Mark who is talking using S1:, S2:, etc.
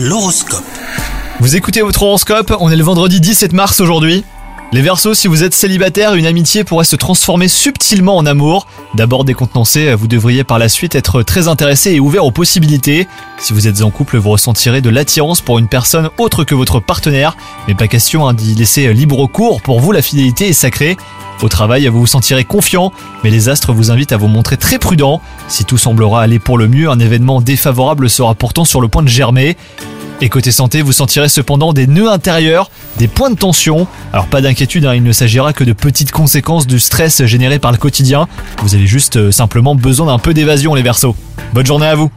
S1: L'horoscope.
S2: Vous écoutez votre horoscope, on est le vendredi 17 mars aujourd'hui. Les Verseaux, si vous êtes célibataire, une amitié pourrait se transformer subtilement en amour. D'abord décontenancé, vous devriez par la suite être très intéressé et ouvert aux possibilités. Si vous êtes en couple, vous ressentirez de l'attirance pour une personne autre que votre partenaire, mais pas question hein, d'y laisser libre cours, pour vous la fidélité est sacrée. Au travail, vous vous sentirez confiant, mais les astres vous invitent à vous montrer très prudent. Si tout semblera aller pour le mieux, un événement défavorable sera pourtant sur le point de germer. Et côté santé, vous sentirez cependant des nœuds intérieurs, des points de tension. Alors pas d'inquiétude, hein, il ne s'agira que de petites conséquences du stress généré par le quotidien. Vous avez juste euh, simplement besoin d'un peu d'évasion les Verseaux. Bonne journée à vous